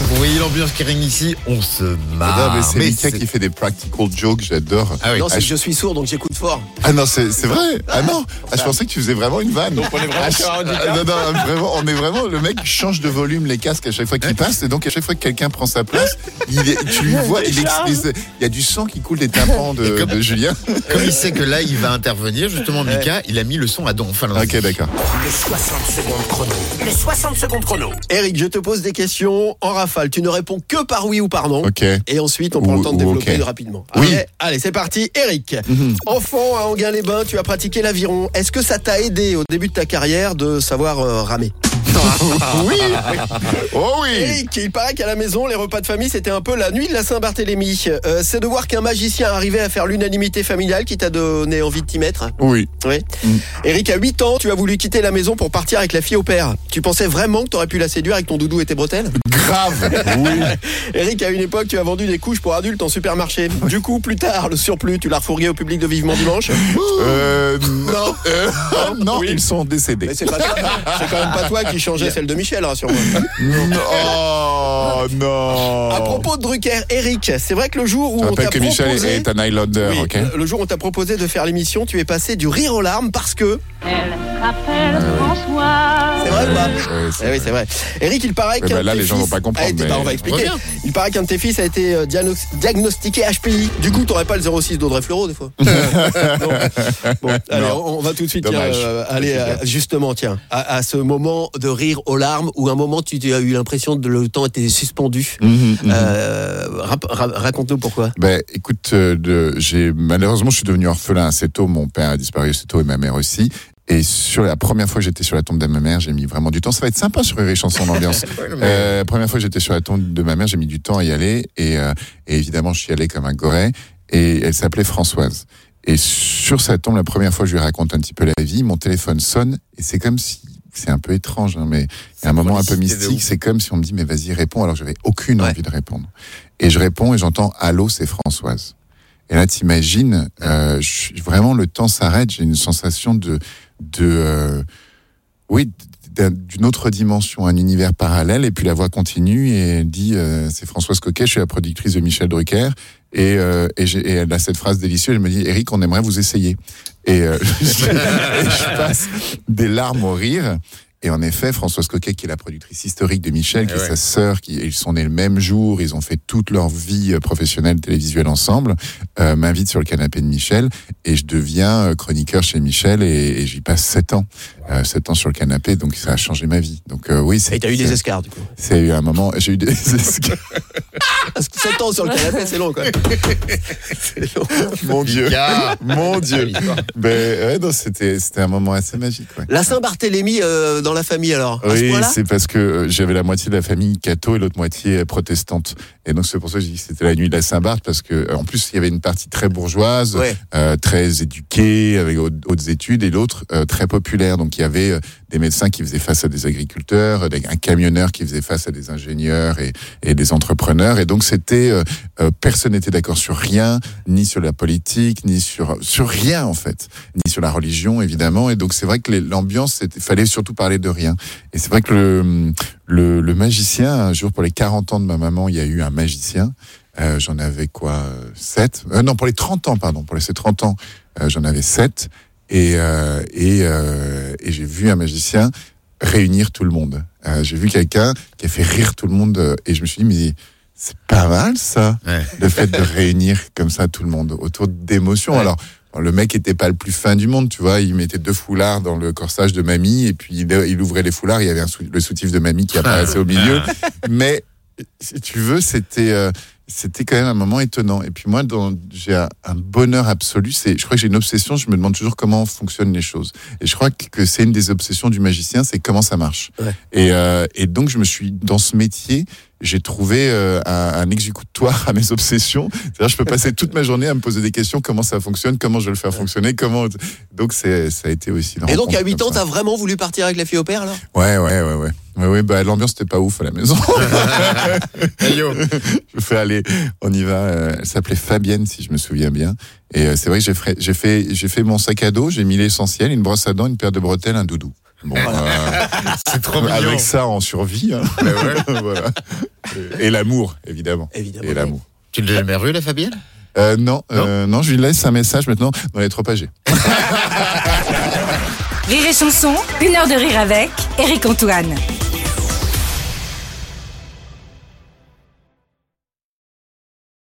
Vous voyez l'ambiance qui règne ici On se marre. Non, mais c'est qui fait des practical jokes, j'adore. Ah oui. Non, c'est Ah, que je- je suis sourd, donc j'écoute fort. Ah non, c'est c'est vrai. Ah non, ah, je pensais que tu faisais vraiment une vanne. Donc on est vraiment sur un handicap. Non, non, vraiment, on est vraiment. Le mec change de volume les casques à chaque fois qu'il passe, et donc à chaque fois que quelqu'un prend sa place, il est- tu lui vois, il, y a du sang qui coule des tympans de, de Julien. Comme il sait que là, il va intervenir, justement, Mika, il a mis le son à don. Enfin, Ok, d'accord. Les 60 secondes chrono. Les 60 secondes chrono. Eric, je te pose des questions en rafale. Tu ne réponds que par oui ou par non. Et ensuite, on prend Ou- le temps de développer rapidement. Oui. Allez, allez, c'est parti. Eric, enfant à Anguin-les-Bains, tu as pratiqué l'aviron. Est-ce que ça t'a aidé au début de ta carrière de savoir euh, ramer? Oui. Oh oui. Eric, il paraît qu'à la maison, les repas de famille, c'était un peu la nuit de la Saint-Barthélemy. Euh, c'est de voir qu'un magicien arrivait à faire l'unanimité familiale qui t'a donné envie de t'y mettre. Oui. Oui. Eric, à 8 ans, tu as voulu quitter la maison pour partir avec la fille au père. Tu pensais vraiment que tu aurais pu la séduire avec ton doudou et tes bretelles? Grave. Oui. Eric, à une époque, tu as vendu des couches pour adultes en supermarché. Du coup, plus tard, le surplus, tu l'as refourgué au public de Vivement Dimanche? Euh, Non. euh, non, Oui. ils sont décédés. Mais c'est pas toi- c'est quand même pas toi qui changeais celle de Michel, rassure-moi. Oh non. À propos de Drucker, Eric, c'est vrai que le jour où on t'a rappelle que Michel proposé... est un Highlander, Oui, ok le jour où on t'a proposé de faire l'émission, tu es passé du rire aux larmes parce que... Elle s'appelle François. C'est vrai ou pas c'est Eh oui, c'est vrai. Eric, il paraît Ouais, qu'un bah là, de tes les gens fils vont pas comprendre, a été- mais- bah, on va expliquer. Reviens. Il paraît qu'un de tes fils a été euh, diagnos- diagnostiqué HPI. Du coup, t'aurais pas le 06 d'Audrey Fleurot, des fois. Non. Bon, allez, on, on va tout de suite tiens, Dommage. Euh, aller à- super. justement, tiens, à, à ce moment de rire aux larmes où un moment tu as eu l'impression que le temps était suspendu. Mhm, mhm. Euh, rap- Raconte-nous pourquoi. Ben, écoute, euh, j'ai malheureusement, je suis devenu orphelin assez tôt. Mon père a disparu assez tôt et ma mère aussi. Et sur la première fois que j'étais sur la tombe de ma mère, j'ai mis vraiment du temps. Ça va être sympa sur les chansons d'ambiance. euh, la première fois que j'étais sur la tombe de ma mère, j'ai mis du temps à y aller. Et, euh, et évidemment, je suis allé comme un goret. Et elle s'appelait Françoise. Et sur sa tombe, la première fois, je lui raconte un petit peu la vie. Mon téléphone sonne et c'est comme si c'est un peu étrange, hein, mais il y a un moment un peu mystique. C'est comme si on me dit mais vas-y réponds alors que j'avais aucune Ouais. envie de répondre. Et je réponds et j'entends allô, c'est Françoise. Et là, t'imagines, euh, vraiment le temps s'arrête. J'ai une sensation de, de, euh, oui, d'un- d'une autre dimension, un univers parallèle. Et puis la voix continue et elle dit, euh, c'est Françoise Coquet, je suis la productrice de Michel Drucker. Et, euh, et, elle a cette phrase délicieuse. Elle me dit, Eric, on aimerait vous essayer. Et, euh, je, et je passe des larmes au rire. Et en effet, Françoise Coquet, qui est la productrice historique de Michel, qui Eh est sa sœur, qui ils sont nés le même jour, ils ont fait toute leur vie euh, professionnelle télévisuelle ensemble, euh, m'invite sur le canapé de Michel et je deviens euh, chroniqueur chez Michel et, et j'y passe sept ans, euh, sept ans sur le canapé, donc ça a changé ma vie. Donc euh, oui. Et t'as eu des escarres, du coup. C'est eu un moment, j'ai eu des escarres. Parce que 7 ans sur le canapé, c'est long, quoi. C'est long. Mon Dieu, mon Dieu. Histoire. Ben ouais, non, c'était c'était un moment assez magique. Ouais. La Saint-Barthélemy euh, dans la famille, alors à ce Oui, point-là c'est parce que euh, j'avais la moitié de la famille catho et l'autre moitié protestante. Et donc c'est pour ça que j'ai dit que c'était la nuit de la Saint-Barth parce que euh, en plus il y avait une partie très bourgeoise, Ouais. euh, très éduquée avec hautes, hautes études et l'autre euh, très populaire. Donc il y avait euh, des médecins qui faisaient face à des agriculteurs, euh, un camionneur qui faisait face à des ingénieurs et, des entrepreneurs. Et donc c'était euh, personne n'était d'accord sur rien, ni sur la politique, ni sur sur rien en fait, ni sur la religion évidemment. Et donc c'est vrai que l'ambiance, il fallait surtout parler de rien. Et c'est vrai que le, magicien, un jour pour les 40 ans de ma maman, il y a eu un magicien. J'en avais quoi 7 Non, pour les 30 ans, pardon. Pour les ces 30 ans, j'en avais 7. Et, euh, et, euh, et j'ai vu un magicien réunir tout le monde. Euh, j'ai vu quelqu'un qui a fait rire tout le monde. euh, et je me suis dit, mais c'est pas mal ça, Ouais. le fait de réunir comme ça tout le monde autour d'émotions. Ouais. Alors, Le mec était pas le plus fin du monde, tu vois. Il mettait deux foulards dans le corsage de mamie et puis il, il ouvrait les foulards. Il y avait un sou- le soutif de mamie qui apparaissait au milieu. Mais si tu veux, c'était euh, c'était quand même un moment étonnant. Et puis moi, j'ai un, un bonheur absolu. C'est, je crois que j'ai une obsession. Je me demande toujours comment fonctionnent les choses. Et je crois que c'est une des obsessions du magicien, c'est comment ça marche. Ouais. Et, euh, et donc, je me suis dans ce métier. J'ai trouvé euh, un, un exécutoire à mes obsessions. C'est-à-dire, je peux passer toute ma journée à me poser des questions comment ça fonctionne, comment je vais le faire fonctionner, comment. Donc, c'est, ça a été aussi. une Et donc, à rencontre 8 ans, t'as vraiment voulu partir avec la fille au père, alors? Ouais, ouais, ouais, ouais. Oui, oui, bah, l'ambiance n'était pas ouf à la maison. Hey, yo. je fais aller, on y va. euh, elle s'appelait Fabienne, si je me souviens bien. Et euh, c'est vrai que j'ai fait, j'ai fait, j'ai fait mon sac à dos, j'ai mis l'essentiel, une brosse à dents, une paire de bretelles, un doudou. Bon, euh, C'est trop mignon. avec ça, on survit. hein. Mais ouais. voilà. Et l'amour, évidemment. Évidemment. Et l'amour. Tu l'as jamais revu, la Fabienne? Euh, non, euh, non, je lui laisse un message maintenant dans les trop âgés. Rire et chanson, une heure de rire avec Eric Antoine.